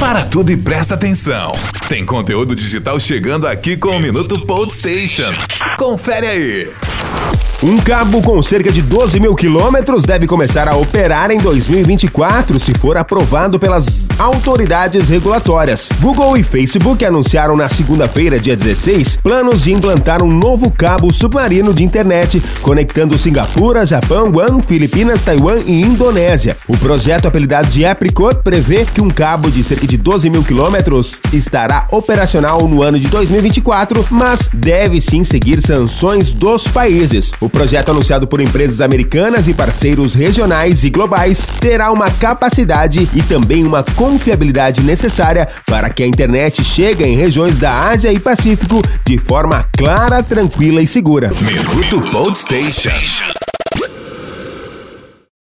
Para tudo e presta atenção. Tem conteúdo digital chegando aqui com o Minuto Pod Station. Confere aí. Um cabo com cerca de 12 mil quilômetros deve começar a operar em 2024 se for aprovado pelas autoridades regulatórias. Google e Facebook anunciaram na segunda-feira, dia 16, planos de implantar um novo cabo submarino de internet conectando Singapura, Japão, Guam, Filipinas, Taiwan e Indonésia. O projeto, apelidado de Apricot, prevê que um cabo de cerca de 12 mil quilômetros estará operacional no ano de 2024, mas deve sim seguir sanções dos países. O projeto anunciado por empresas americanas e parceiros regionais e globais terá uma capacidade e também uma confiabilidade necessária para que a internet chegue em regiões da Ásia e Pacífico de forma clara, tranquila e segura. Minuto Pod Station.